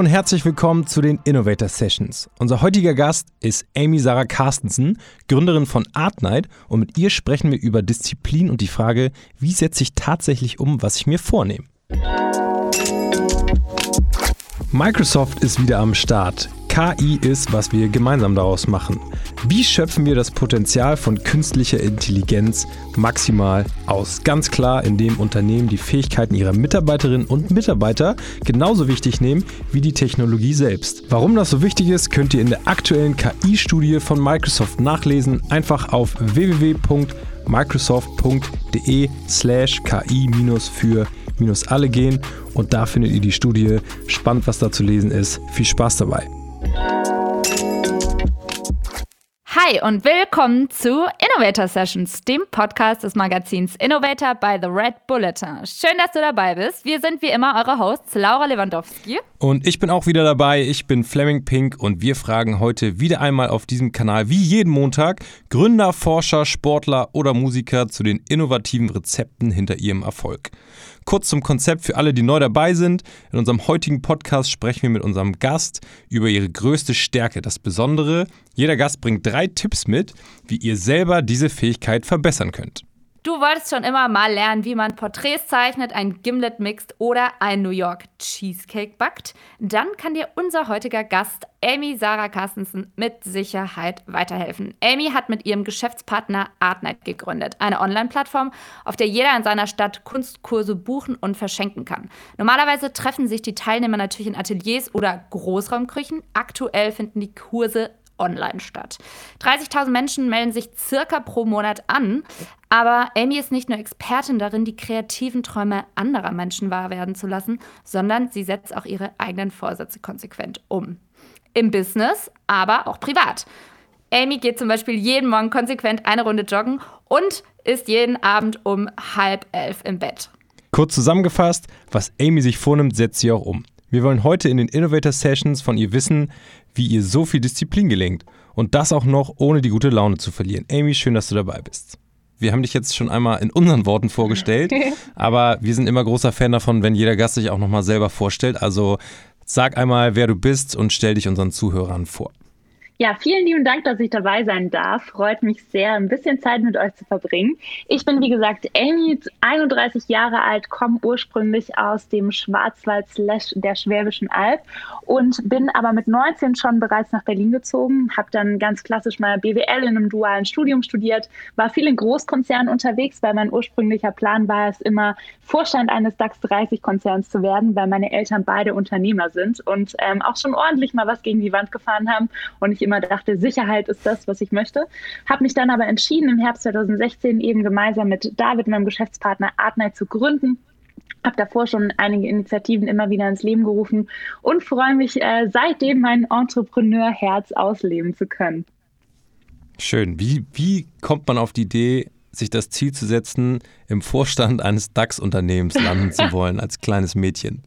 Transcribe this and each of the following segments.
Und herzlich willkommen zu den Innovator Sessions. Unser heutiger Gast ist Amy Sarah Carstensen, Gründerin von Artnight und mit ihr sprechen wir über Disziplin und die Frage, wie setze ich tatsächlich um, was ich mir vornehme. Microsoft ist wieder am Start. KI ist, was wir gemeinsam daraus machen. Wie schöpfen wir das Potenzial von künstlicher Intelligenz maximal aus? Ganz klar, indem Unternehmen die Fähigkeiten ihrer Mitarbeiterinnen und Mitarbeiter genauso wichtig nehmen wie die Technologie selbst. Warum das so wichtig ist, könnt ihr in der aktuellen KI-Studie von Microsoft nachlesen. Einfach auf www.microsoft.de slash KI für alle gehen und da findet ihr die Studie. Spannend, was da zu lesen ist. Viel Spaß dabei. Hi und willkommen zu Innovator Sessions, dem Podcast des Magazins Innovator by the Red Bulletin. Schön, dass du dabei bist. Wir sind wie immer eure Hosts Laura Lewandowski. Und ich bin auch wieder dabei. Ich bin Fleming Pink und wir fragen heute wieder einmal auf diesem Kanal, wie jeden Montag, Gründer, Forscher, Sportler oder Musiker zu den innovativen Rezepten hinter ihrem Erfolg. Kurz zum Konzept für alle, die neu dabei sind. In unserem heutigen Podcast sprechen wir mit unserem Gast über ihre größte Stärke, das Besondere. Jeder Gast bringt drei Tipps mit, wie ihr selber diese Fähigkeit verbessern könnt. Du wolltest schon immer mal lernen, wie man Porträts zeichnet, ein Gimlet mixt oder ein New York Cheesecake backt? Dann kann dir unser heutiger Gast Amy Sarah Carstensen mit Sicherheit weiterhelfen. Amy hat mit ihrem Geschäftspartner Artnight gegründet, eine Online-Plattform, auf der jeder in seiner Stadt Kunstkurse buchen und verschenken kann. Normalerweise treffen sich die Teilnehmer natürlich in Ateliers oder Großraumküchen. Aktuell finden die Kurse online statt. 30.000 Menschen melden sich circa pro Monat an. Aber Amy ist nicht nur Expertin darin, die kreativen Träume anderer Menschen wahr werden zu lassen, sondern sie setzt auch ihre eigenen Vorsätze konsequent um. Im Business, aber auch privat. Amy geht zum Beispiel jeden Morgen konsequent eine Runde joggen und ist jeden Abend um halb elf im Bett. Kurz zusammengefasst, was Amy sich vornimmt, setzt sie auch um. Wir wollen heute in den Innovator Sessions von ihr wissen, wie ihr so viel Disziplin gelingt. Und das auch noch, ohne die gute Laune zu verlieren. Amy, schön, dass du dabei bist. Wir haben dich jetzt schon einmal in unseren Worten vorgestellt, aber wir sind immer großer Fan davon, wenn jeder Gast sich auch nochmal selber vorstellt. Also sag einmal, wer du bist und stell dich unseren Zuhörern vor. Ja, vielen lieben Dank, dass ich dabei sein darf. Freut mich sehr, ein bisschen Zeit mit euch zu verbringen. Ich bin, wie gesagt, Amy, 31 Jahre alt, komme ursprünglich aus dem Schwarzwald der Schwäbischen Alb und bin aber mit 19 schon bereits nach Berlin gezogen, habe dann ganz klassisch mal BWL in einem dualen Studium studiert, war viel in Großkonzernen unterwegs, weil mein ursprünglicher Plan war es immer, Vorstand eines DAX 30 Konzerns zu werden, weil meine Eltern beide Unternehmer sind und ähm, auch schon ordentlich mal was gegen die Wand gefahren haben und ich immer dachte, Sicherheit ist das, was ich möchte. Habe mich dann aber entschieden, im Herbst 2016 eben gemeinsam mit David, meinem Geschäftspartner, Artnight zu gründen. Habe davor schon einige Initiativen immer wieder ins Leben gerufen und freue mich äh, seitdem mein Entrepreneurherz ausleben zu können. Schön. Wie, wie kommt man auf die Idee, sich das Ziel zu setzen, im Vorstand eines DAX-Unternehmens landen zu wollen als kleines Mädchen?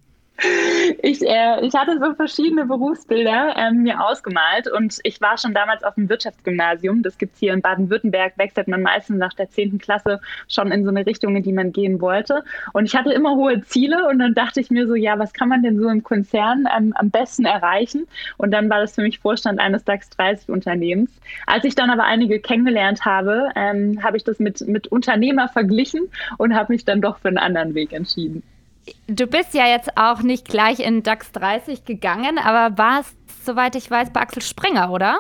Ich, äh, ich hatte so verschiedene Berufsbilder ähm, mir ausgemalt und ich war schon damals auf dem Wirtschaftsgymnasium. Das gibt es hier in Baden-Württemberg, wechselt man meistens nach der 10. Klasse schon in so eine Richtung, in die man gehen wollte. Und ich hatte immer hohe Ziele und dann dachte ich mir so, ja, was kann man denn so im Konzern ähm, am besten erreichen? Und dann war das für mich Vorstand eines DAX 30 Unternehmens. Als ich dann aber einige kennengelernt habe, ähm, habe ich das mit, mit Unternehmer verglichen und habe mich dann doch für einen anderen Weg entschieden. Du bist ja jetzt auch nicht gleich in DAX 30 gegangen, aber warst, soweit ich weiß, bei Axel Springer, oder?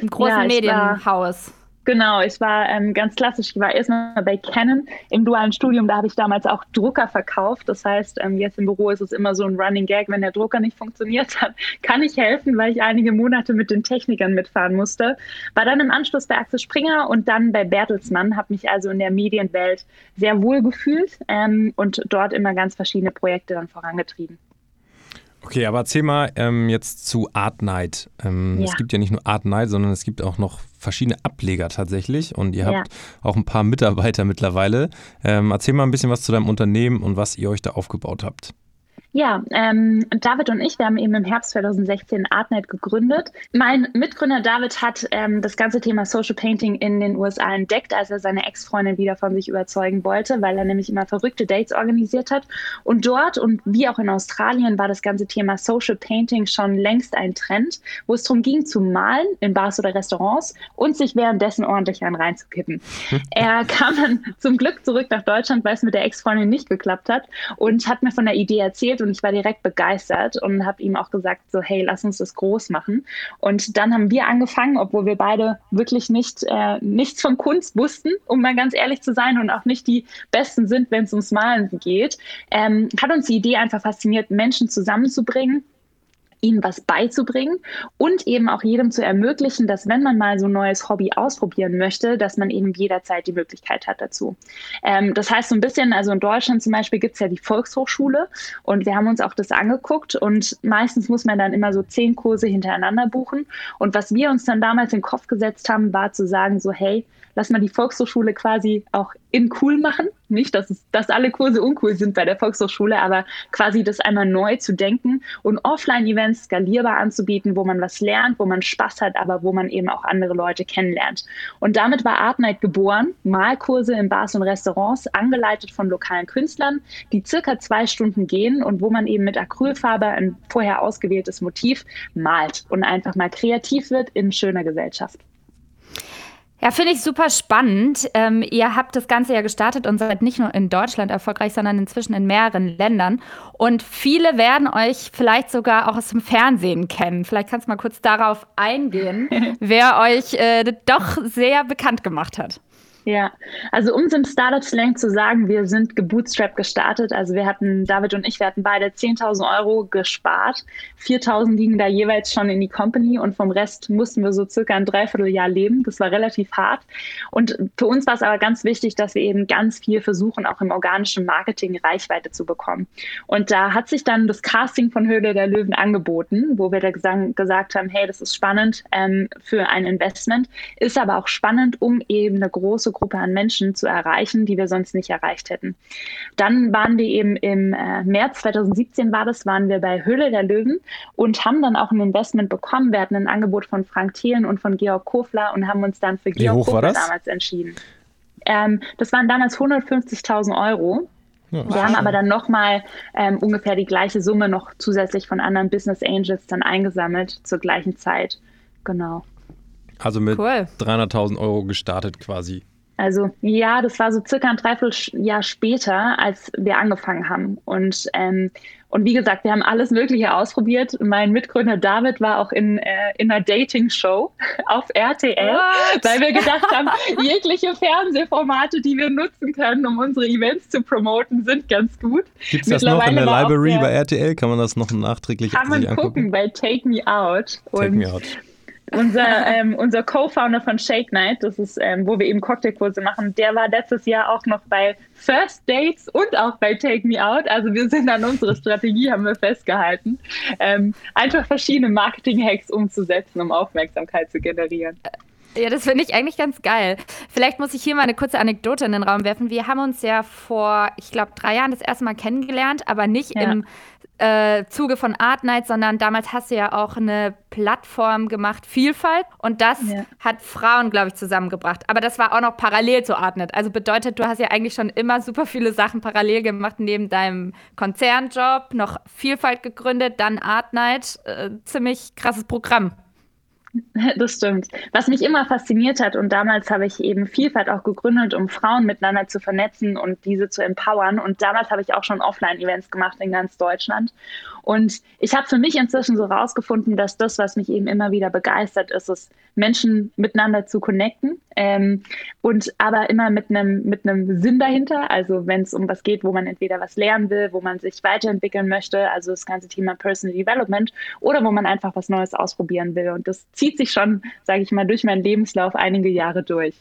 Im großen ja, Medienhaus. Genau, ich war ähm, ganz klassisch. Ich war erstmal bei Canon im dualen Studium. Da habe ich damals auch Drucker verkauft. Das heißt, ähm, jetzt im Büro ist es immer so ein Running Gag, wenn der Drucker nicht funktioniert hat, kann ich helfen, weil ich einige Monate mit den Technikern mitfahren musste. War dann im Anschluss bei Axel Springer und dann bei Bertelsmann. Habe mich also in der Medienwelt sehr wohl gefühlt ähm, und dort immer ganz verschiedene Projekte dann vorangetrieben. Okay, aber erzähl mal ähm, jetzt zu Art Night. Ähm, ja. Es gibt ja nicht nur Art Night, sondern es gibt auch noch verschiedene Ableger tatsächlich und ihr ja. habt auch ein paar Mitarbeiter mittlerweile. Ähm, erzähl mal ein bisschen was zu deinem Unternehmen und was ihr euch da aufgebaut habt. Ja, ähm, David und ich, wir haben eben im Herbst 2016 Artnet gegründet. Mein Mitgründer David hat ähm, das ganze Thema Social Painting in den USA entdeckt, als er seine Ex-Freundin wieder von sich überzeugen wollte, weil er nämlich immer verrückte Dates organisiert hat. Und dort und wie auch in Australien war das ganze Thema Social Painting schon längst ein Trend, wo es darum ging, zu malen in Bars oder Restaurants und sich währenddessen ordentlich einen reinzukippen. er kam dann zum Glück zurück nach Deutschland, weil es mit der Ex-Freundin nicht geklappt hat und hat mir von der Idee erzählt und ich war direkt begeistert und habe ihm auch gesagt, so hey, lass uns das groß machen. Und dann haben wir angefangen, obwohl wir beide wirklich nicht äh, nichts von Kunst wussten, um mal ganz ehrlich zu sein und auch nicht die Besten sind, wenn es ums Malen geht, ähm, hat uns die Idee einfach fasziniert, Menschen zusammenzubringen ihnen was beizubringen und eben auch jedem zu ermöglichen, dass wenn man mal so ein neues Hobby ausprobieren möchte, dass man eben jederzeit die Möglichkeit hat dazu. Ähm, das heißt so ein bisschen, also in Deutschland zum Beispiel gibt es ja die Volkshochschule und wir haben uns auch das angeguckt und meistens muss man dann immer so zehn Kurse hintereinander buchen. Und was wir uns dann damals in den Kopf gesetzt haben, war zu sagen, so hey, lass mal die Volkshochschule quasi auch in cool machen. Nicht, dass, es, dass alle Kurse uncool sind bei der Volkshochschule, aber quasi das einmal neu zu denken und Offline-Events skalierbar anzubieten, wo man was lernt, wo man Spaß hat, aber wo man eben auch andere Leute kennenlernt. Und damit war Art Night geboren, Malkurse in Bars und Restaurants, angeleitet von lokalen Künstlern, die circa zwei Stunden gehen und wo man eben mit Acrylfarbe ein vorher ausgewähltes Motiv malt und einfach mal kreativ wird in schöner Gesellschaft. Ja, finde ich super spannend. Ähm, ihr habt das Ganze ja gestartet und seid nicht nur in Deutschland erfolgreich, sondern inzwischen in mehreren Ländern. Und viele werden euch vielleicht sogar auch aus dem Fernsehen kennen. Vielleicht kannst du mal kurz darauf eingehen, wer euch äh, doch sehr bekannt gemacht hat. Ja, also um es im Startup-Slang zu sagen, wir sind gebootstrapped gestartet. Also wir hatten, David und ich, wir hatten beide 10.000 Euro gespart. 4.000 liegen da jeweils schon in die Company und vom Rest mussten wir so circa ein Dreivierteljahr leben. Das war relativ hart. Und für uns war es aber ganz wichtig, dass wir eben ganz viel versuchen, auch im organischen Marketing Reichweite zu bekommen. Und da hat sich dann das Casting von Höhle der Löwen angeboten, wo wir da gesagt haben, hey, das ist spannend ähm, für ein Investment, ist aber auch spannend, um eben eine große Gruppe an Menschen zu erreichen, die wir sonst nicht erreicht hätten. Dann waren wir eben im äh, März 2017 war das, waren wir bei Höhle der Löwen und haben dann auch ein Investment bekommen. Wir hatten ein Angebot von Frank Thelen und von Georg Kofler und haben uns dann für Wie Georg Kofler damals entschieden. Ähm, das waren damals 150.000 Euro. Ja, wir haben aber dann nochmal ähm, ungefähr die gleiche Summe noch zusätzlich von anderen Business Angels dann eingesammelt zur gleichen Zeit. Genau. Also mit cool. 300.000 Euro gestartet quasi. Also ja, das war so circa ein Dreivierteljahr später, als wir angefangen haben. Und, ähm, und wie gesagt, wir haben alles Mögliche ausprobiert. Mein Mitgründer David war auch in, äh, in einer Dating-Show auf RTL, What? weil wir gedacht haben, jegliche Fernsehformate, die wir nutzen können, um unsere Events zu promoten, sind ganz gut. Gibt es das noch in der Library bei RTL? Kann man das noch nachträglich kann man angucken? gucken bei Take Me Out. Take und Me Out unser, ähm, unser Co-Founder von Shake Night, das ist, ähm, wo wir eben Cocktailkurse machen, der war letztes Jahr auch noch bei First Dates und auch bei Take Me Out. Also wir sind an unsere Strategie, haben wir festgehalten, ähm, einfach verschiedene Marketing-Hacks umzusetzen, um Aufmerksamkeit zu generieren. Ja, das finde ich eigentlich ganz geil. Vielleicht muss ich hier mal eine kurze Anekdote in den Raum werfen. Wir haben uns ja vor, ich glaube, drei Jahren das erste Mal kennengelernt, aber nicht ja. im äh, Zuge von Art Night, sondern damals hast du ja auch eine Plattform gemacht, Vielfalt. Und das ja. hat Frauen, glaube ich, zusammengebracht. Aber das war auch noch parallel zu Art Night. Also bedeutet, du hast ja eigentlich schon immer super viele Sachen parallel gemacht, neben deinem Konzernjob, noch Vielfalt gegründet, dann Art Night. Äh, ziemlich krasses Programm. Das stimmt. Was mich immer fasziniert hat, und damals habe ich eben Vielfalt auch gegründet, um Frauen miteinander zu vernetzen und diese zu empowern. Und damals habe ich auch schon Offline-Events gemacht in ganz Deutschland. Und ich habe für mich inzwischen so rausgefunden, dass das, was mich eben immer wieder begeistert, ist es, Menschen miteinander zu connecten. Ähm, und aber immer mit einem mit einem Sinn dahinter. Also wenn es um was geht, wo man entweder was lernen will, wo man sich weiterentwickeln möchte, also das ganze Thema Personal Development, oder wo man einfach was Neues ausprobieren will. Und das zieht sich schon, sage ich mal, durch meinen Lebenslauf einige Jahre durch.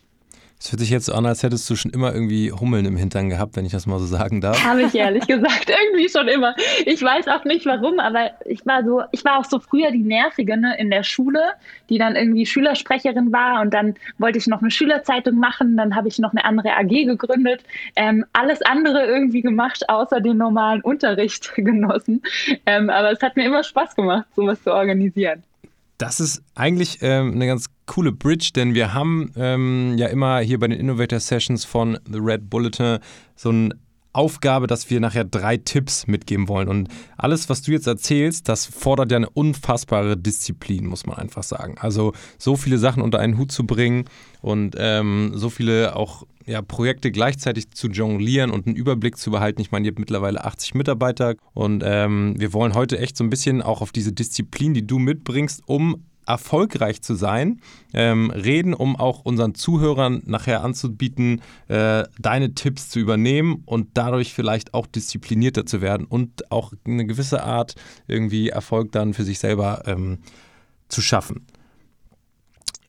Es hört sich jetzt so an, als hättest du schon immer irgendwie Hummeln im Hintern gehabt, wenn ich das mal so sagen darf. Habe ich ehrlich gesagt irgendwie schon immer. Ich weiß auch nicht warum, aber ich war so, ich war auch so früher die Nervige ne, in der Schule, die dann irgendwie Schülersprecherin war und dann wollte ich noch eine Schülerzeitung machen, dann habe ich noch eine andere AG gegründet, ähm, alles andere irgendwie gemacht, außer den normalen Unterricht genossen. Ähm, aber es hat mir immer Spaß gemacht, sowas zu organisieren. Das ist eigentlich ähm, eine ganz coole Bridge, denn wir haben ähm, ja immer hier bei den Innovator Sessions von The Red Bulletin so eine Aufgabe, dass wir nachher drei Tipps mitgeben wollen. Und alles, was du jetzt erzählst, das fordert ja eine unfassbare Disziplin, muss man einfach sagen. Also so viele Sachen unter einen Hut zu bringen und ähm, so viele auch ja, Projekte gleichzeitig zu jonglieren und einen Überblick zu behalten. Ich meine, ihr habt mittlerweile 80 Mitarbeiter und ähm, wir wollen heute echt so ein bisschen auch auf diese Disziplin, die du mitbringst, um erfolgreich zu sein, ähm, reden, um auch unseren Zuhörern nachher anzubieten, äh, deine Tipps zu übernehmen und dadurch vielleicht auch disziplinierter zu werden und auch eine gewisse Art irgendwie Erfolg dann für sich selber ähm, zu schaffen.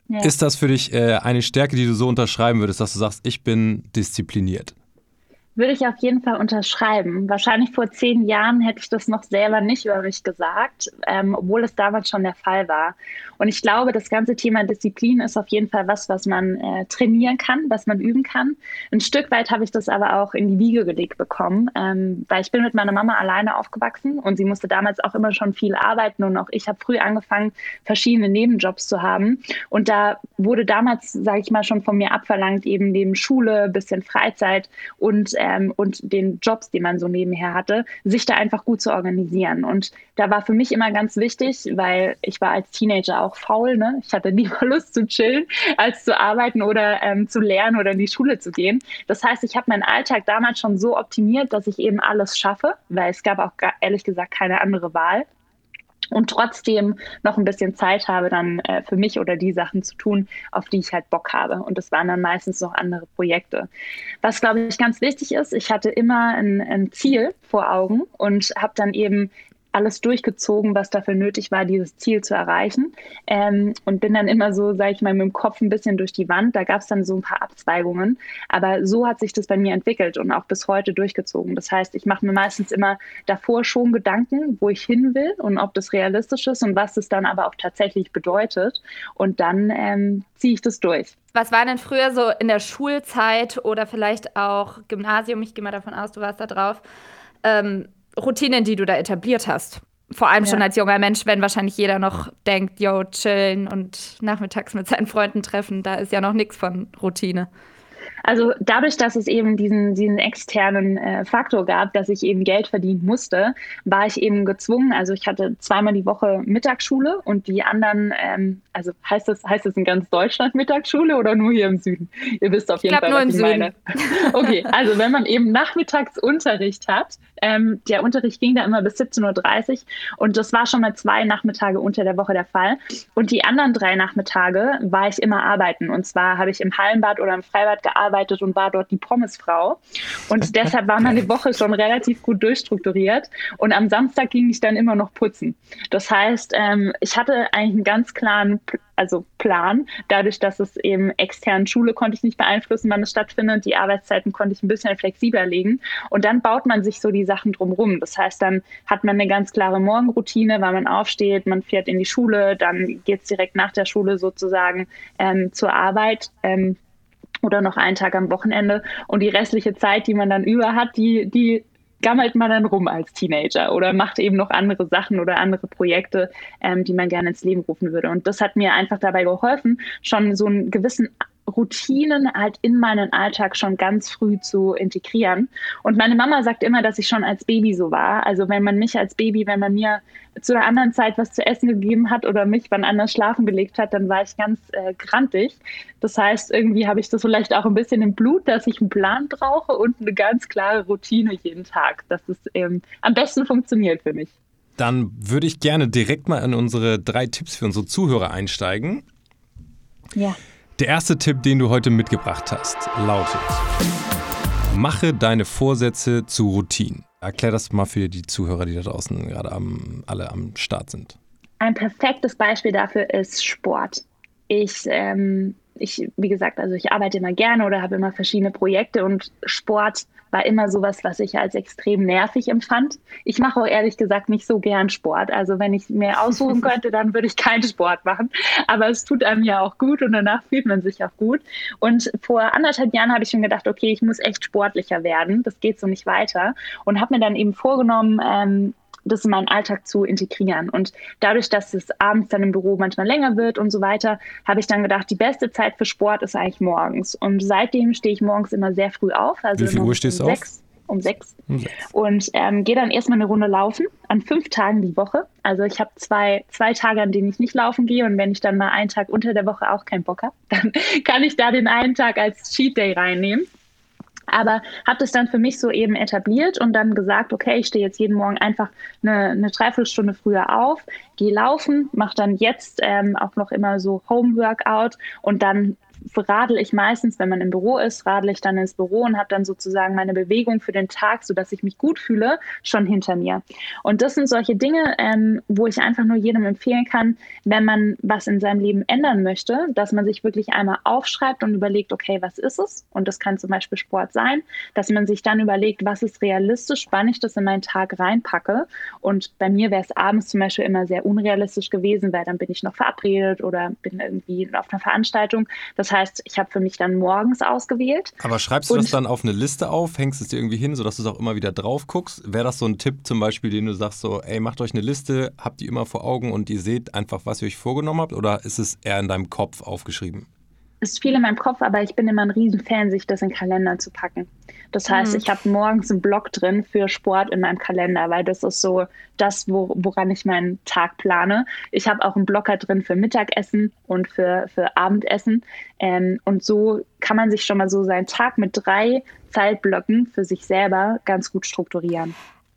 Ja. Ist das für dich äh, eine Stärke, die du so unterschreiben würdest, dass du sagst, ich bin diszipliniert? Würde ich auf jeden Fall unterschreiben. Wahrscheinlich vor zehn Jahren hätte ich das noch selber nicht über mich gesagt, ähm, obwohl es damals schon der Fall war. Und ich glaube, das ganze Thema Disziplin ist auf jeden Fall was, was man äh, trainieren kann, was man üben kann. Ein Stück weit habe ich das aber auch in die Wiege gelegt bekommen, ähm, weil ich bin mit meiner Mama alleine aufgewachsen und sie musste damals auch immer schon viel arbeiten und auch ich habe früh angefangen, verschiedene Nebenjobs zu haben. Und da wurde damals, sage ich mal, schon von mir abverlangt, eben neben Schule, bisschen Freizeit und ähm, und den Jobs, die man so nebenher hatte, sich da einfach gut zu organisieren. Und da war für mich immer ganz wichtig, weil ich war als Teenager auch faul, ne? Ich hatte mal Lust zu chillen, als zu arbeiten oder ähm, zu lernen oder in die Schule zu gehen. Das heißt, ich habe meinen Alltag damals schon so optimiert, dass ich eben alles schaffe, weil es gab auch ehrlich gesagt keine andere Wahl und trotzdem noch ein bisschen Zeit habe, dann äh, für mich oder die Sachen zu tun, auf die ich halt Bock habe. Und das waren dann meistens noch andere Projekte. Was, glaube ich, ganz wichtig ist, ich hatte immer ein, ein Ziel vor Augen und habe dann eben alles durchgezogen, was dafür nötig war, dieses Ziel zu erreichen. Ähm, und bin dann immer so, sage ich mal, mit dem Kopf ein bisschen durch die Wand. Da gab es dann so ein paar Abzweigungen. Aber so hat sich das bei mir entwickelt und auch bis heute durchgezogen. Das heißt, ich mache mir meistens immer davor schon Gedanken, wo ich hin will und ob das realistisch ist und was es dann aber auch tatsächlich bedeutet. Und dann ähm, ziehe ich das durch. Was war denn früher so in der Schulzeit oder vielleicht auch Gymnasium? Ich gehe mal davon aus, du warst da drauf. Ähm, Routinen, die du da etabliert hast. Vor allem ja. schon als junger Mensch, wenn wahrscheinlich jeder noch denkt, yo, chillen und nachmittags mit seinen Freunden treffen, da ist ja noch nichts von Routine. Also dadurch, dass es eben diesen, diesen externen äh, Faktor gab, dass ich eben Geld verdienen musste, war ich eben gezwungen. Also ich hatte zweimal die Woche Mittagsschule und die anderen, ähm, also heißt das, heißt das in ganz Deutschland Mittagsschule oder nur hier im Süden? Ihr wisst auf jeden ich Fall, was ich Süden. meine. Okay, also wenn man eben Nachmittagsunterricht hat, ähm, der Unterricht ging da immer bis 17.30 Uhr und das war schon mal zwei Nachmittage unter der Woche der Fall. Und die anderen drei Nachmittage war ich immer arbeiten. Und zwar habe ich im Hallenbad oder im Freibad gearbeitet gearbeitet und war dort die Pommesfrau. Und deshalb war meine Woche schon relativ gut durchstrukturiert. Und am Samstag ging ich dann immer noch putzen. Das heißt, ähm, ich hatte eigentlich einen ganz klaren also Plan. Dadurch, dass es eben extern Schule konnte ich nicht beeinflussen, wann es stattfindet. Die Arbeitszeiten konnte ich ein bisschen flexibler legen. Und dann baut man sich so die Sachen drumherum. Das heißt, dann hat man eine ganz klare Morgenroutine, weil man aufsteht, man fährt in die Schule, dann geht es direkt nach der Schule sozusagen ähm, zur Arbeit. Ähm, oder noch einen Tag am Wochenende. Und die restliche Zeit, die man dann über hat, die, die gammelt man dann rum als Teenager oder macht eben noch andere Sachen oder andere Projekte, ähm, die man gerne ins Leben rufen würde. Und das hat mir einfach dabei geholfen, schon so einen gewissen Routinen halt in meinen Alltag schon ganz früh zu integrieren. Und meine Mama sagt immer, dass ich schon als Baby so war. Also wenn man mich als Baby, wenn man mir zu einer anderen Zeit was zu essen gegeben hat oder mich wann anders schlafen gelegt hat, dann war ich ganz äh, grantig. Das heißt, irgendwie habe ich das vielleicht auch ein bisschen im Blut, dass ich einen Plan brauche und eine ganz klare Routine jeden Tag, dass es ähm, am besten funktioniert für mich. Dann würde ich gerne direkt mal in unsere drei Tipps für unsere Zuhörer einsteigen. Ja. Der erste Tipp, den du heute mitgebracht hast, lautet: Mache deine Vorsätze zu Routinen. Erklär das mal für die Zuhörer, die da draußen gerade am, alle am Start sind. Ein perfektes Beispiel dafür ist Sport. Ich ähm, ich, wie gesagt, also ich arbeite immer gerne oder habe immer verschiedene Projekte und Sport war immer sowas, was ich als extrem nervig empfand. Ich mache auch ehrlich gesagt nicht so gern Sport. Also wenn ich mir aussuchen könnte, dann würde ich keinen Sport machen. Aber es tut einem ja auch gut und danach fühlt man sich auch gut. Und vor anderthalb Jahren habe ich schon gedacht, okay, ich muss echt sportlicher werden. Das geht so nicht weiter. Und habe mir dann eben vorgenommen, ähm, das in meinen Alltag zu integrieren. Und dadurch, dass es abends dann im Büro manchmal länger wird und so weiter, habe ich dann gedacht, die beste Zeit für Sport ist eigentlich morgens. Und seitdem stehe ich morgens immer sehr früh auf. Also Wie viel Uhr stehst du auf? um sechs um sechs. und ähm, gehe dann erstmal eine Runde laufen an fünf Tagen die Woche. Also ich habe zwei, zwei Tage, an denen ich nicht laufen gehe und wenn ich dann mal einen Tag unter der Woche auch keinen Bock habe, dann kann ich da den einen Tag als Cheat Day reinnehmen. Aber habe das dann für mich so eben etabliert und dann gesagt, okay, ich stehe jetzt jeden Morgen einfach eine, eine Dreiviertelstunde früher auf, gehe laufen, mache dann jetzt ähm, auch noch immer so Home-Workout und dann radel ich meistens, wenn man im Büro ist, radel ich dann ins Büro und habe dann sozusagen meine Bewegung für den Tag, sodass ich mich gut fühle, schon hinter mir. Und das sind solche Dinge, ähm, wo ich einfach nur jedem empfehlen kann, wenn man was in seinem Leben ändern möchte, dass man sich wirklich einmal aufschreibt und überlegt, okay, was ist es? Und das kann zum Beispiel Sport sein, dass man sich dann überlegt, was ist realistisch, wann ich das in meinen Tag reinpacke. Und bei mir wäre es abends zum Beispiel immer sehr unrealistisch gewesen, weil dann bin ich noch verabredet oder bin irgendwie auf einer Veranstaltung. Das heißt, ich habe für mich dann morgens ausgewählt. Aber schreibst du das dann auf eine Liste auf, hängst es dir irgendwie hin, sodass du es auch immer wieder drauf guckst? Wäre das so ein Tipp zum Beispiel, den du sagst, so, ey, macht euch eine Liste, habt die immer vor Augen und ihr seht einfach, was ihr euch vorgenommen habt? Oder ist es eher in deinem Kopf aufgeschrieben? Ist viel in meinem Kopf, aber ich bin immer ein Riesenfan, sich das in den Kalender zu packen. Das heißt, mhm. ich habe morgens einen Block drin für Sport in meinem Kalender, weil das ist so das, wo, woran ich meinen Tag plane. Ich habe auch einen Blocker drin für Mittagessen und für, für Abendessen. Ähm, und so kann man sich schon mal so seinen Tag mit drei Zeitblöcken für sich selber ganz gut strukturieren.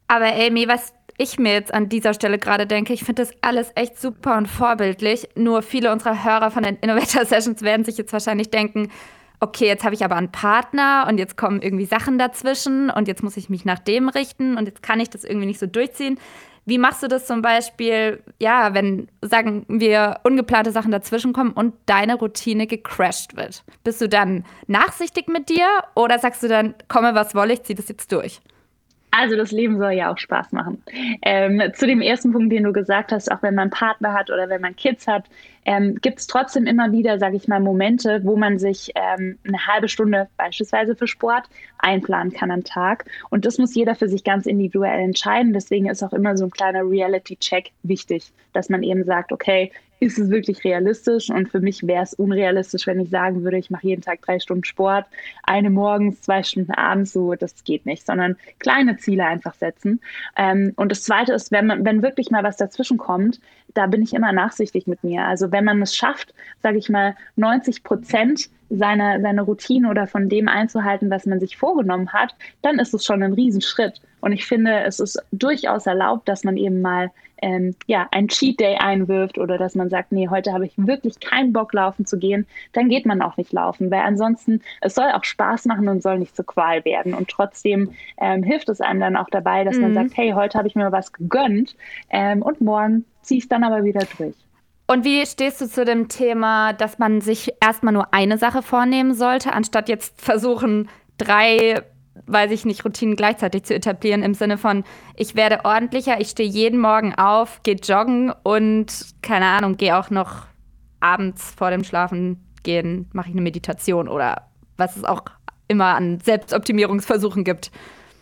Aber Amy, was ich mir jetzt an dieser Stelle gerade denke, ich finde das alles echt super und vorbildlich. Nur viele unserer Hörer von den Innovator Sessions werden sich jetzt wahrscheinlich denken, okay, jetzt habe ich aber einen Partner und jetzt kommen irgendwie Sachen dazwischen und jetzt muss ich mich nach dem richten und jetzt kann ich das irgendwie nicht so durchziehen. Wie machst du das zum Beispiel, ja, wenn, sagen wir, ungeplante Sachen dazwischen kommen und deine Routine gecrashed wird? Bist du dann nachsichtig mit dir oder sagst du dann, komme was wolle, ich ziehe das jetzt durch? Also das Leben soll ja auch Spaß machen. Ähm, zu dem ersten Punkt, den du gesagt hast, auch wenn man Partner hat oder wenn man Kids hat, ähm, gibt es trotzdem immer wieder, sage ich mal, Momente, wo man sich ähm, eine halbe Stunde beispielsweise für Sport einplanen kann am Tag. Und das muss jeder für sich ganz individuell entscheiden. Deswegen ist auch immer so ein kleiner Reality-Check wichtig, dass man eben sagt, okay, ist es wirklich realistisch? Und für mich wäre es unrealistisch, wenn ich sagen würde, ich mache jeden Tag drei Stunden Sport, eine morgens, zwei Stunden abends, so, das geht nicht, sondern kleine Ziele einfach setzen. Ähm, und das Zweite ist, wenn man, wenn wirklich mal was dazwischen kommt, da bin ich immer nachsichtig mit mir. Also wenn man es schafft, sage ich mal, 90 Prozent seine, seine Routine oder von dem einzuhalten, was man sich vorgenommen hat, dann ist es schon ein Riesenschritt. Und ich finde, es ist durchaus erlaubt, dass man eben mal ähm, ja, ein Cheat Day einwirft oder dass man sagt, nee, heute habe ich wirklich keinen Bock laufen zu gehen, dann geht man auch nicht laufen, weil ansonsten es soll auch Spaß machen und soll nicht zur Qual werden. Und trotzdem ähm, hilft es einem dann auch dabei, dass mhm. man sagt, hey, heute habe ich mir was gegönnt ähm, und morgen ziehe ich es dann aber wieder durch. Und wie stehst du zu dem Thema, dass man sich erstmal nur eine Sache vornehmen sollte, anstatt jetzt versuchen, drei, weiß ich nicht, Routinen gleichzeitig zu etablieren, im Sinne von, ich werde ordentlicher, ich stehe jeden Morgen auf, gehe joggen und, keine Ahnung, gehe auch noch abends vor dem Schlafen gehen, mache ich eine Meditation oder was es auch immer an Selbstoptimierungsversuchen gibt.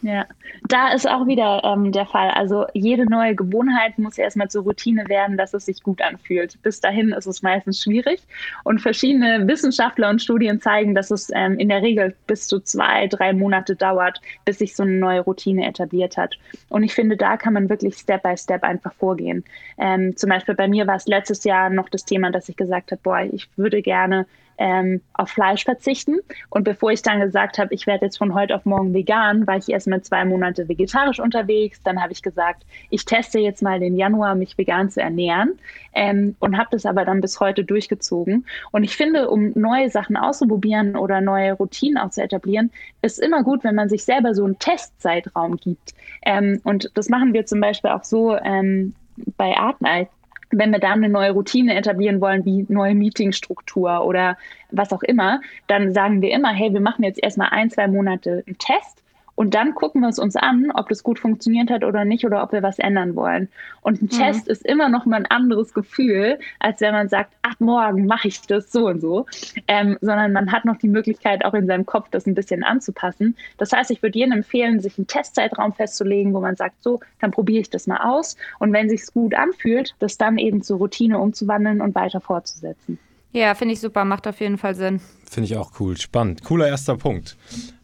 Ja, da ist auch wieder ähm, der Fall. Also jede neue Gewohnheit muss erstmal zur Routine werden, dass es sich gut anfühlt. Bis dahin ist es meistens schwierig. Und verschiedene Wissenschaftler und Studien zeigen, dass es ähm, in der Regel bis zu zwei, drei Monate dauert, bis sich so eine neue Routine etabliert hat. Und ich finde, da kann man wirklich Step by Step einfach vorgehen. Ähm, zum Beispiel bei mir war es letztes Jahr noch das Thema, dass ich gesagt habe, boah, ich würde gerne ähm, auf Fleisch verzichten. Und bevor ich dann gesagt habe, ich werde jetzt von heute auf morgen vegan, war ich erst mal zwei Monate vegetarisch unterwegs. Dann habe ich gesagt, ich teste jetzt mal den Januar, mich vegan zu ernähren. Ähm, und habe das aber dann bis heute durchgezogen. Und ich finde, um neue Sachen auszuprobieren oder neue Routinen auch zu etablieren, ist immer gut, wenn man sich selber so einen Testzeitraum gibt. Ähm, und das machen wir zum Beispiel auch so ähm, bei Art Night wenn wir da eine neue Routine etablieren wollen, wie neue Meetingstruktur oder was auch immer, dann sagen wir immer, hey, wir machen jetzt erstmal ein, zwei Monate einen Test und dann gucken wir es uns an, ob das gut funktioniert hat oder nicht oder ob wir was ändern wollen. Und ein mhm. Test ist immer noch mal ein anderes Gefühl, als wenn man sagt, ab morgen mache ich das so und so. Ähm, sondern man hat noch die Möglichkeit, auch in seinem Kopf das ein bisschen anzupassen. Das heißt, ich würde jedem empfehlen, sich einen Testzeitraum festzulegen, wo man sagt, so, dann probiere ich das mal aus. Und wenn sich gut anfühlt, das dann eben zur Routine umzuwandeln und weiter fortzusetzen. Ja, finde ich super, macht auf jeden Fall Sinn. Finde ich auch cool, spannend. Cooler erster Punkt.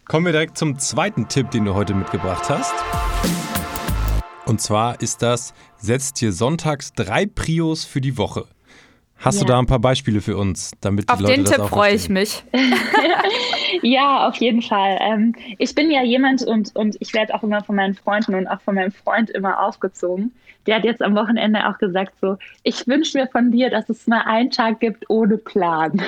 Kommen wir direkt zum zweiten Tipp, den du heute mitgebracht hast. Und zwar ist das, setzt dir sonntags drei Prios für die Woche. Hast ja. du da ein paar Beispiele für uns, damit die auf Leute den das Tipp freue ich mich. ja, auf jeden Fall. Ähm, ich bin ja jemand und, und ich werde auch immer von meinen Freunden und auch von meinem Freund immer aufgezogen. Der hat jetzt am Wochenende auch gesagt so, ich wünsche mir von dir, dass es mal einen Tag gibt ohne Plan.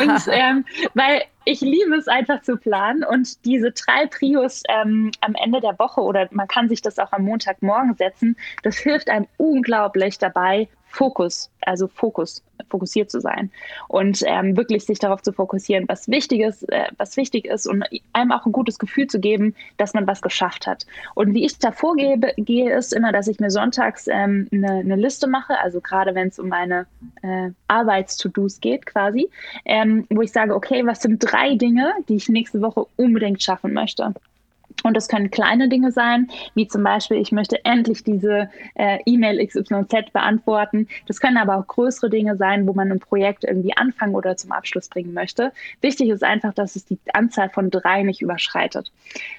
und ähm, weil ich liebe es einfach zu planen und diese drei Prios ähm, am Ende der Woche oder man kann sich das auch am Montagmorgen setzen, das hilft einem unglaublich dabei, Fokus, also Fokus, fokussiert zu sein und ähm, wirklich sich darauf zu fokussieren, was wichtig ist, äh, was wichtig ist und einem auch ein gutes Gefühl zu geben, dass man was geschafft hat. Und wie ich da vorgehe, gehe, ist immer, dass ich mir sonntags ähm, eine, Liste mache, also gerade wenn es um meine äh, Arbeits-To-Dos geht quasi, ähm, wo ich sage, okay, was sind drei Dinge, die ich nächste Woche unbedingt schaffen möchte? Und das können kleine Dinge sein, wie zum Beispiel, ich möchte endlich diese äh, E-Mail XYZ beantworten. Das können aber auch größere Dinge sein, wo man ein Projekt irgendwie anfangen oder zum Abschluss bringen möchte. Wichtig ist einfach, dass es die Anzahl von drei nicht überschreitet.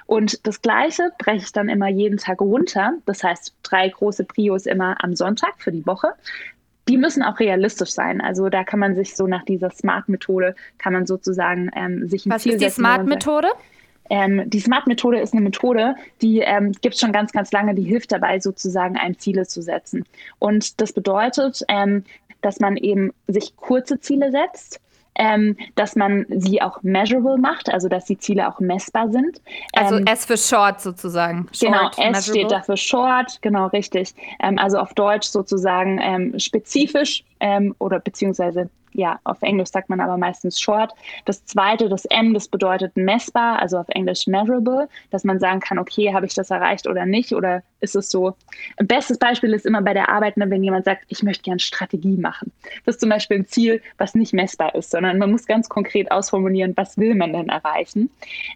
Und das Gleiche breche ich dann immer jeden Tag runter. Das heißt, drei große Prios immer am Sonntag für die Woche die müssen auch realistisch sein. Also da kann man sich so nach dieser Smart-Methode, kann man sozusagen ähm, sich ein Was Ziel ist die Smart-Methode? Ähm, die Smart-Methode ist eine Methode, die ähm, gibt es schon ganz, ganz lange, die hilft dabei, sozusagen einem Ziele zu setzen. Und das bedeutet, ähm, dass man eben sich kurze Ziele setzt. Ähm, dass man sie auch measurable macht, also dass die Ziele auch messbar sind. Also ähm, S für Short sozusagen. Short, genau, S measurable. steht dafür Short, genau richtig. Ähm, also auf Deutsch sozusagen ähm, spezifisch ähm, oder beziehungsweise ja, auf Englisch sagt man aber meistens short. Das zweite, das M, das bedeutet messbar, also auf Englisch measurable, dass man sagen kann, okay, habe ich das erreicht oder nicht? Oder ist es so? Ein bestes Beispiel ist immer bei der Arbeit, ne, wenn jemand sagt, ich möchte gerne Strategie machen. Das ist zum Beispiel ein Ziel, was nicht messbar ist, sondern man muss ganz konkret ausformulieren, was will man denn erreichen.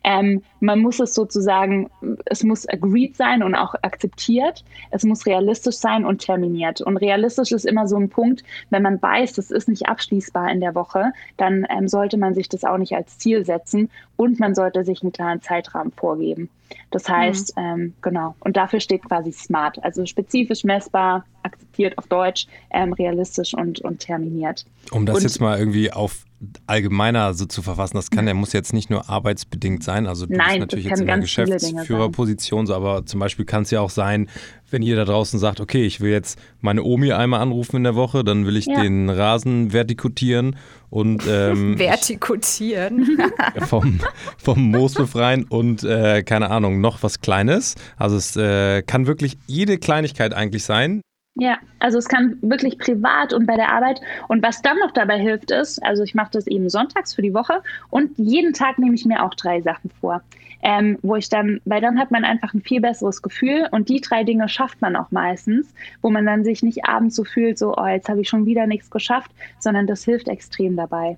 Ähm, man muss es sozusagen, es muss agreed sein und auch akzeptiert. Es muss realistisch sein und terminiert. Und realistisch ist immer so ein Punkt, wenn man weiß, das ist nicht abschließbar in der Woche, dann ähm, sollte man sich das auch nicht als Ziel setzen und man sollte sich einen klaren Zeitrahmen vorgeben. Das heißt, mhm. ähm, genau, und dafür steht quasi SMART, also spezifisch messbar, akzeptiert auf Deutsch, ähm, realistisch und, und terminiert. Um das und, jetzt mal irgendwie auf allgemeiner so zu verfassen, das kann, der muss jetzt nicht nur arbeitsbedingt sein, also du Nein, bist natürlich jetzt in der Geschäftsführerposition, so, aber zum Beispiel kann es ja auch sein, wenn ihr da draußen sagt, okay, ich will jetzt meine Omi einmal anrufen in der Woche, dann will ich ja. den Rasen vertikutieren und ähm, vertikutieren vom, vom Moos befreien und äh, keine Ahnung, noch was Kleines. Also es äh, kann wirklich jede Kleinigkeit eigentlich sein. Ja, also es kann wirklich privat und bei der Arbeit. Und was dann noch dabei hilft, ist, also ich mache das eben sonntags für die Woche und jeden Tag nehme ich mir auch drei Sachen vor, ähm, wo ich dann, weil dann hat man einfach ein viel besseres Gefühl und die drei Dinge schafft man auch meistens, wo man dann sich nicht abends so fühlt, so, oh, jetzt habe ich schon wieder nichts geschafft, sondern das hilft extrem dabei.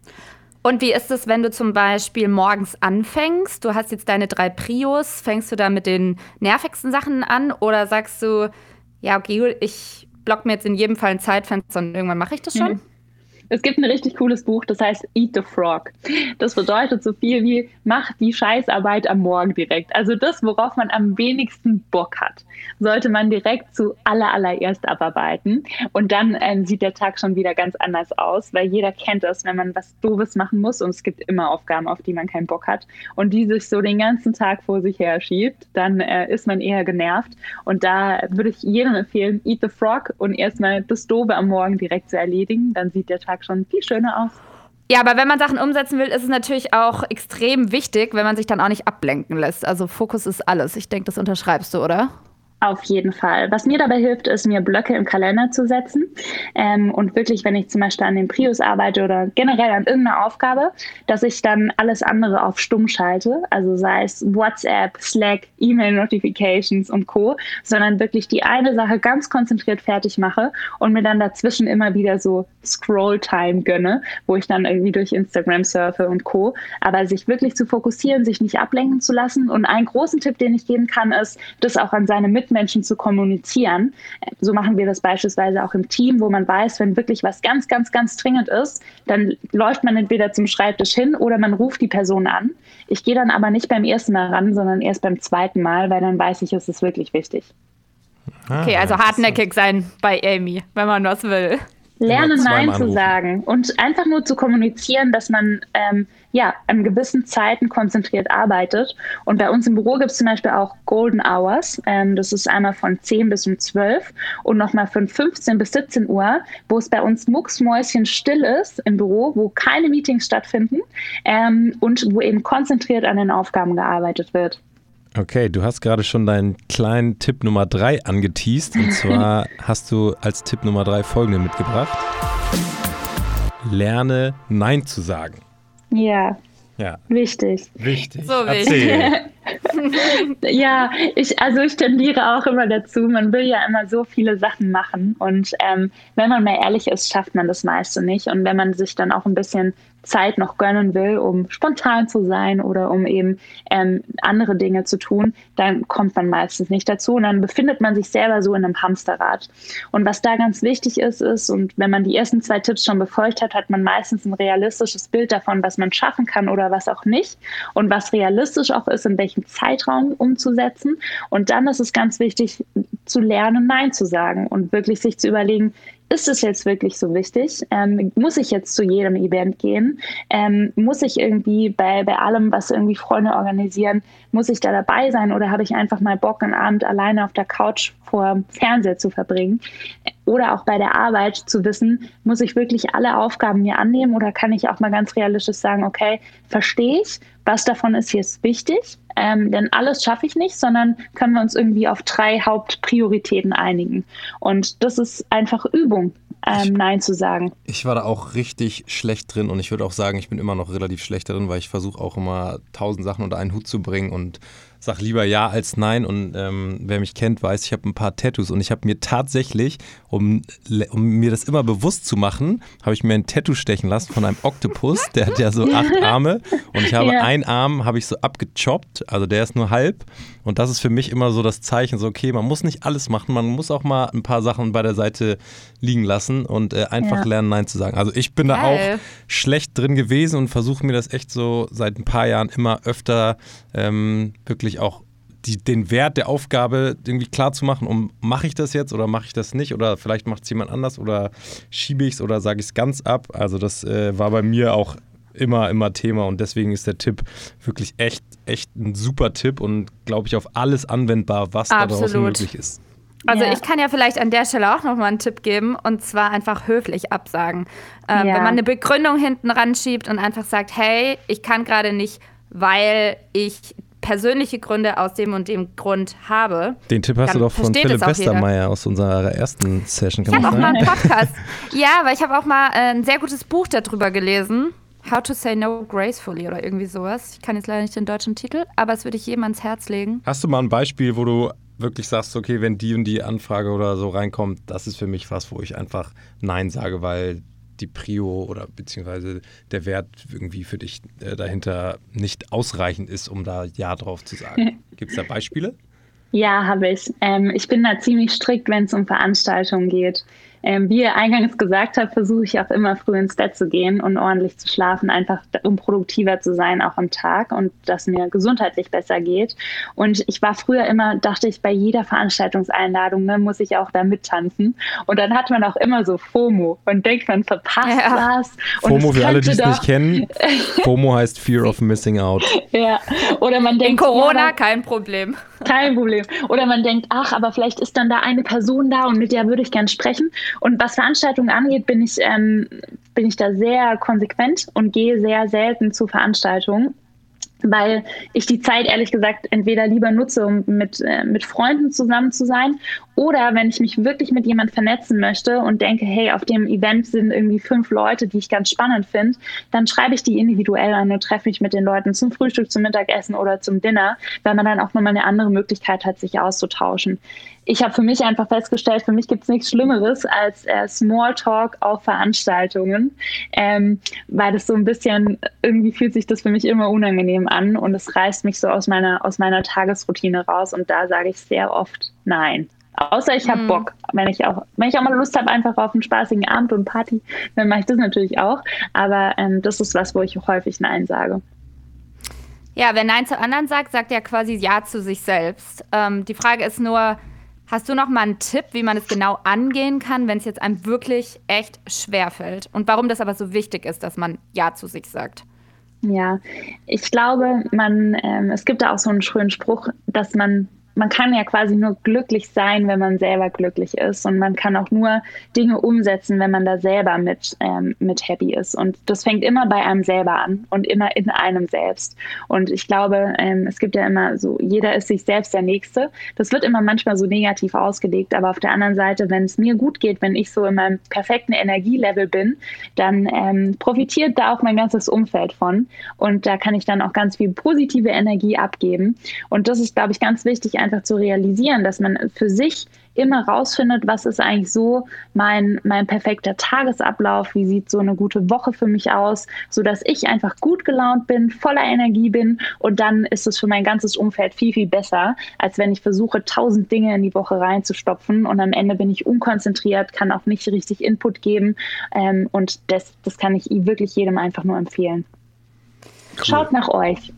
Und wie ist es, wenn du zum Beispiel morgens anfängst? Du hast jetzt deine drei Prios. Fängst du da mit den nervigsten Sachen an oder sagst du, ja, okay, ich block mir jetzt in jedem Fall ein Zeitfenster und irgendwann mache ich das schon. Mhm. Es gibt ein richtig cooles Buch, das heißt Eat the Frog. Das bedeutet so viel wie, mach die Scheißarbeit am Morgen direkt. Also das, worauf man am wenigsten Bock hat, sollte man direkt zu aller, allererst abarbeiten. Und dann ähm, sieht der Tag schon wieder ganz anders aus, weil jeder kennt das, wenn man was Doofes machen muss und es gibt immer Aufgaben, auf die man keinen Bock hat und die sich so den ganzen Tag vor sich her schiebt, dann äh, ist man eher genervt. Und da würde ich jedem empfehlen, Eat the Frog und erstmal das Doofe am Morgen direkt zu erledigen. Dann sieht der Tag Tag schon viel schöner aus. Ja, aber wenn man Sachen umsetzen will, ist es natürlich auch extrem wichtig, wenn man sich dann auch nicht ablenken lässt. Also Fokus ist alles. Ich denke, das unterschreibst du, oder? Auf jeden Fall. Was mir dabei hilft, ist, mir Blöcke im Kalender zu setzen. Ähm, und wirklich, wenn ich zum Beispiel an den Prius arbeite oder generell an irgendeiner Aufgabe, dass ich dann alles andere auf Stumm schalte. Also sei es WhatsApp, Slack, E-Mail-Notifications und Co., sondern wirklich die eine Sache ganz konzentriert fertig mache und mir dann dazwischen immer wieder so Scroll-Time gönne, wo ich dann irgendwie durch Instagram surfe und Co. Aber sich wirklich zu fokussieren, sich nicht ablenken zu lassen. Und einen großen Tipp, den ich geben kann, ist, das auch an seine Mitmenschen Mitmenschen zu kommunizieren. So machen wir das beispielsweise auch im Team, wo man weiß, wenn wirklich was ganz, ganz, ganz dringend ist, dann läuft man entweder zum Schreibtisch hin oder man ruft die Person an. Ich gehe dann aber nicht beim ersten Mal ran, sondern erst beim zweiten Mal, weil dann weiß ich, es ist wirklich wichtig. Okay, also hartnäckig sein bei Amy, wenn man was will. Lernen Nein zu sagen und einfach nur zu kommunizieren, dass man ähm, ja an gewissen Zeiten konzentriert arbeitet. Und bei uns im Büro gibt es zum Beispiel auch Golden Hours. Ähm, das ist einmal von 10 bis um 12 und nochmal von 15 bis 17 Uhr, wo es bei uns mucksmäuschen still ist im Büro, wo keine Meetings stattfinden ähm, und wo eben konzentriert an den Aufgaben gearbeitet wird. Okay, du hast gerade schon deinen kleinen Tipp Nummer 3 angeteased. Und zwar hast du als Tipp Nummer 3 folgende mitgebracht. Lerne Nein zu sagen. Ja. Ja. Wichtig. Wichtig. So wichtig. ja, ich, also ich tendiere auch immer dazu, man will ja immer so viele Sachen machen und ähm, wenn man mal ehrlich ist, schafft man das meiste nicht und wenn man sich dann auch ein bisschen Zeit noch gönnen will, um spontan zu sein oder um eben ähm, andere Dinge zu tun, dann kommt man meistens nicht dazu und dann befindet man sich selber so in einem Hamsterrad. Und was da ganz wichtig ist, ist, und wenn man die ersten zwei Tipps schon befolgt hat, hat man meistens ein realistisches Bild davon, was man schaffen kann oder was auch nicht und was realistisch auch ist, in welchem Zeitraum umzusetzen. Und dann ist es ganz wichtig zu lernen, Nein zu sagen und wirklich sich zu überlegen, ist es jetzt wirklich so wichtig? Ähm, muss ich jetzt zu jedem Event gehen? Ähm, muss ich irgendwie bei, bei allem, was irgendwie Freunde organisieren, muss ich da dabei sein oder habe ich einfach mal Bock, einen Abend alleine auf der Couch vor Fernseher zu verbringen? Oder auch bei der Arbeit zu wissen, muss ich wirklich alle Aufgaben mir annehmen oder kann ich auch mal ganz realistisch sagen, okay, verstehe ich, was davon ist jetzt wichtig? Ähm, denn alles schaffe ich nicht, sondern können wir uns irgendwie auf drei Hauptprioritäten einigen. Und das ist einfach Übung ähm, Nein zu sagen. Ich war da auch richtig schlecht drin und ich würde auch sagen, ich bin immer noch relativ schlecht drin, weil ich versuche auch immer tausend Sachen unter einen Hut zu bringen und sag lieber ja als nein. Und ähm, wer mich kennt, weiß, ich habe ein paar Tattoos und ich habe mir tatsächlich, um, um mir das immer bewusst zu machen, habe ich mir ein Tattoo stechen lassen von einem Oktopus. Der hat ja so acht Arme und ich habe ja. einen Arm habe ich so abgechoppt, also der ist nur halb. Und das ist für mich immer so das Zeichen, so okay, man muss nicht alles machen, man muss auch mal ein paar Sachen bei der Seite liegen lassen und äh, einfach ja. lernen, Nein zu sagen. Also ich bin Geil. da auch schlecht drin gewesen und versuche mir das echt so seit ein paar Jahren immer öfter ähm, wirklich auch die, den Wert der Aufgabe irgendwie klar zu machen, um mache ich das jetzt oder mache ich das nicht oder vielleicht macht es jemand anders oder schiebe ich es oder sage ich es ganz ab. Also das äh, war bei mir auch immer, immer Thema und deswegen ist der Tipp wirklich echt, echt ein super Tipp und glaube ich auf alles anwendbar, was Absolut. da draußen möglich ist. Also yeah. ich kann ja vielleicht an der Stelle auch nochmal einen Tipp geben und zwar einfach höflich absagen. Ähm, yeah. Wenn man eine Begründung hinten ranschiebt und einfach sagt, hey, ich kann gerade nicht, weil ich persönliche Gründe aus dem und dem Grund habe. Den Tipp hast du doch von Philipp Westermeier aus unserer ersten Session gemacht. Ich habe auch mal einen Podcast. ja, weil ich habe auch mal äh, ein sehr gutes Buch darüber gelesen. How to Say No Gracefully oder irgendwie sowas. Ich kann jetzt leider nicht den deutschen Titel, aber es würde ich jedem ans Herz legen. Hast du mal ein Beispiel, wo du wirklich sagst, okay, wenn die und die Anfrage oder so reinkommt, das ist für mich was, wo ich einfach Nein sage, weil die Prio oder beziehungsweise der Wert irgendwie für dich äh, dahinter nicht ausreichend ist, um da Ja drauf zu sagen. Gibt es da Beispiele? Ja, habe ich. Ähm, ich bin da ziemlich strikt, wenn es um Veranstaltungen geht. Ähm, wie ihr eingangs gesagt habt, versuche ich auch immer früh ins Bett zu gehen und ordentlich zu schlafen, einfach um produktiver zu sein, auch am Tag und dass mir gesundheitlich besser geht. Und ich war früher immer, dachte ich, bei jeder Veranstaltungseinladung ne, muss ich auch da mittanzen. Und dann hat man auch immer so FOMO und denkt, man verpasst ja. was. FOMO, für alle, die es nicht kennen, FOMO heißt Fear of Missing Out. Ja, oder man denkt. In Corona ja, kein Problem. Kein Problem. Oder man denkt, ach, aber vielleicht ist dann da eine Person da und mit der würde ich gern sprechen. Und was Veranstaltungen angeht, bin ich, ähm, bin ich da sehr konsequent und gehe sehr selten zu Veranstaltungen. Weil ich die Zeit ehrlich gesagt entweder lieber nutze, um mit, äh, mit Freunden zusammen zu sein oder wenn ich mich wirklich mit jemand vernetzen möchte und denke, hey, auf dem Event sind irgendwie fünf Leute, die ich ganz spannend finde, dann schreibe ich die individuell an und treffe mich mit den Leuten zum Frühstück, zum Mittagessen oder zum Dinner, weil man dann auch nochmal eine andere Möglichkeit hat, sich auszutauschen. Ich habe für mich einfach festgestellt, für mich gibt es nichts Schlimmeres als äh, Smalltalk auf Veranstaltungen, ähm, weil das so ein bisschen, irgendwie fühlt sich das für mich immer unangenehm an und es reißt mich so aus meiner, aus meiner Tagesroutine raus und da sage ich sehr oft nein. Außer ich habe mhm. Bock. Wenn ich auch, wenn ich auch mal Lust habe, einfach auf einen spaßigen Abend und Party, dann mache ich das natürlich auch. Aber ähm, das ist was, wo ich häufig Nein sage. Ja, wer Nein zu anderen sagt, sagt ja quasi Ja zu sich selbst. Ähm, die Frage ist nur, hast du noch mal einen Tipp, wie man es genau angehen kann, wenn es jetzt einem wirklich echt schwer fällt? Und warum das aber so wichtig ist, dass man Ja zu sich sagt? Ja, ich glaube, man, ähm, es gibt da auch so einen schönen Spruch, dass man man kann ja quasi nur glücklich sein, wenn man selber glücklich ist. Und man kann auch nur Dinge umsetzen, wenn man da selber mit, ähm, mit happy ist. Und das fängt immer bei einem selber an und immer in einem selbst. Und ich glaube, ähm, es gibt ja immer so, jeder ist sich selbst der Nächste. Das wird immer manchmal so negativ ausgelegt. Aber auf der anderen Seite, wenn es mir gut geht, wenn ich so in meinem perfekten Energielevel bin, dann ähm, profitiert da auch mein ganzes Umfeld von. Und da kann ich dann auch ganz viel positive Energie abgeben. Und das ist, glaube ich, ganz wichtig, einfach zu realisieren, dass man für sich immer rausfindet, was ist eigentlich so mein, mein perfekter Tagesablauf, wie sieht so eine gute Woche für mich aus, sodass ich einfach gut gelaunt bin, voller Energie bin und dann ist es für mein ganzes Umfeld viel, viel besser, als wenn ich versuche, tausend Dinge in die Woche reinzustopfen und am Ende bin ich unkonzentriert, kann auch nicht richtig Input geben ähm, und das, das kann ich wirklich jedem einfach nur empfehlen. Cool. Schaut nach euch.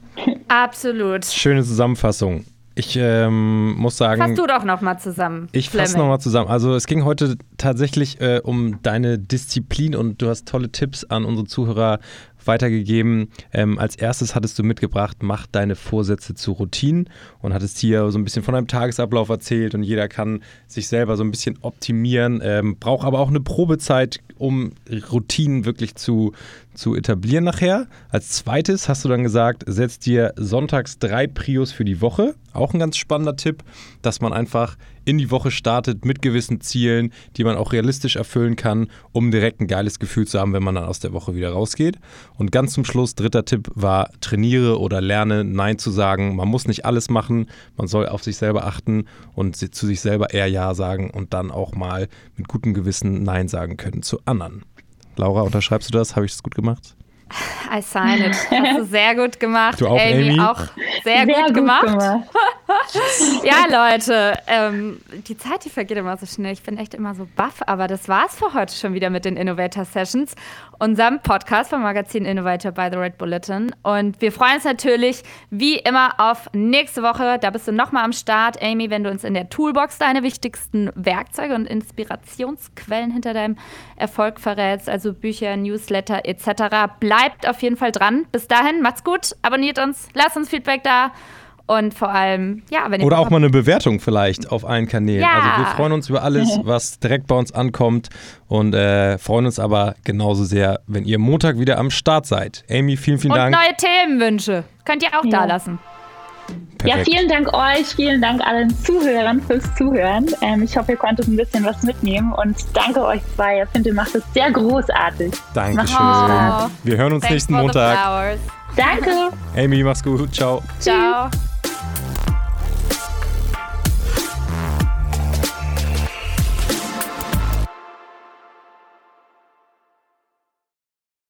Absolut. Schöne Zusammenfassung. Ich ähm, muss sagen. Fass du doch nochmal zusammen. Ich fasse nochmal zusammen. Also, es ging heute tatsächlich äh, um deine Disziplin und du hast tolle Tipps an unsere Zuhörer weitergegeben. Ähm, als erstes hattest du mitgebracht, mach deine Vorsätze zu Routinen und hattest hier so ein bisschen von deinem Tagesablauf erzählt und jeder kann sich selber so ein bisschen optimieren, ähm, braucht aber auch eine Probezeit, um Routinen wirklich zu, zu etablieren nachher. Als zweites hast du dann gesagt, setz dir sonntags drei Prios für die Woche. Auch ein ganz spannender Tipp, dass man einfach in die Woche startet mit gewissen Zielen, die man auch realistisch erfüllen kann, um direkt ein geiles Gefühl zu haben, wenn man dann aus der Woche wieder rausgeht. Und ganz zum Schluss, dritter Tipp war, trainiere oder lerne Nein zu sagen. Man muss nicht alles machen, man soll auf sich selber achten und zu sich selber eher Ja sagen und dann auch mal mit gutem Gewissen Nein sagen können zu anderen. Laura, unterschreibst du das? Habe ich das gut gemacht? I sign it. Hast du sehr gut gemacht. Du auch, Amy, Amy? auch sehr, sehr gut, gut, gemacht. gemacht. ja, Leute, ähm, die Zeit, die vergeht immer so schnell. Ich bin echt immer so baff, aber das war's für heute schon wieder mit den Innovator Sessions, unserem Podcast vom Magazin Innovator by the Red Bulletin. Und wir freuen uns natürlich wie immer auf nächste Woche. Da bist du nochmal am Start, Amy, wenn du uns in der Toolbox deine wichtigsten Werkzeuge und Inspirationsquellen hinter deinem Erfolg verrätst, also Bücher, Newsletter etc. Bleibt auf jeden Fall dran. Bis dahin, macht's gut, abonniert uns, lasst uns Feedback da. Und vor allem, ja, wenn ihr. Oder auch mal eine Bewertung vielleicht auf allen Kanälen. Ja. Also wir freuen uns über alles, was direkt bei uns ankommt und äh, freuen uns aber genauso sehr, wenn ihr Montag wieder am Start seid. Amy, vielen, vielen und Dank. Und neue Themenwünsche könnt ihr auch ja. da lassen. Perfekt. Ja, vielen Dank euch, vielen Dank allen Zuhörern fürs Zuhören. Ähm, ich hoffe, ihr konntet ein bisschen was mitnehmen und danke euch zwei. Ich finde, ihr macht es sehr großartig. Dankeschön. Oh. Wir hören uns Thanks nächsten Montag. Danke. Amy, mach's gut. Ciao. Ciao.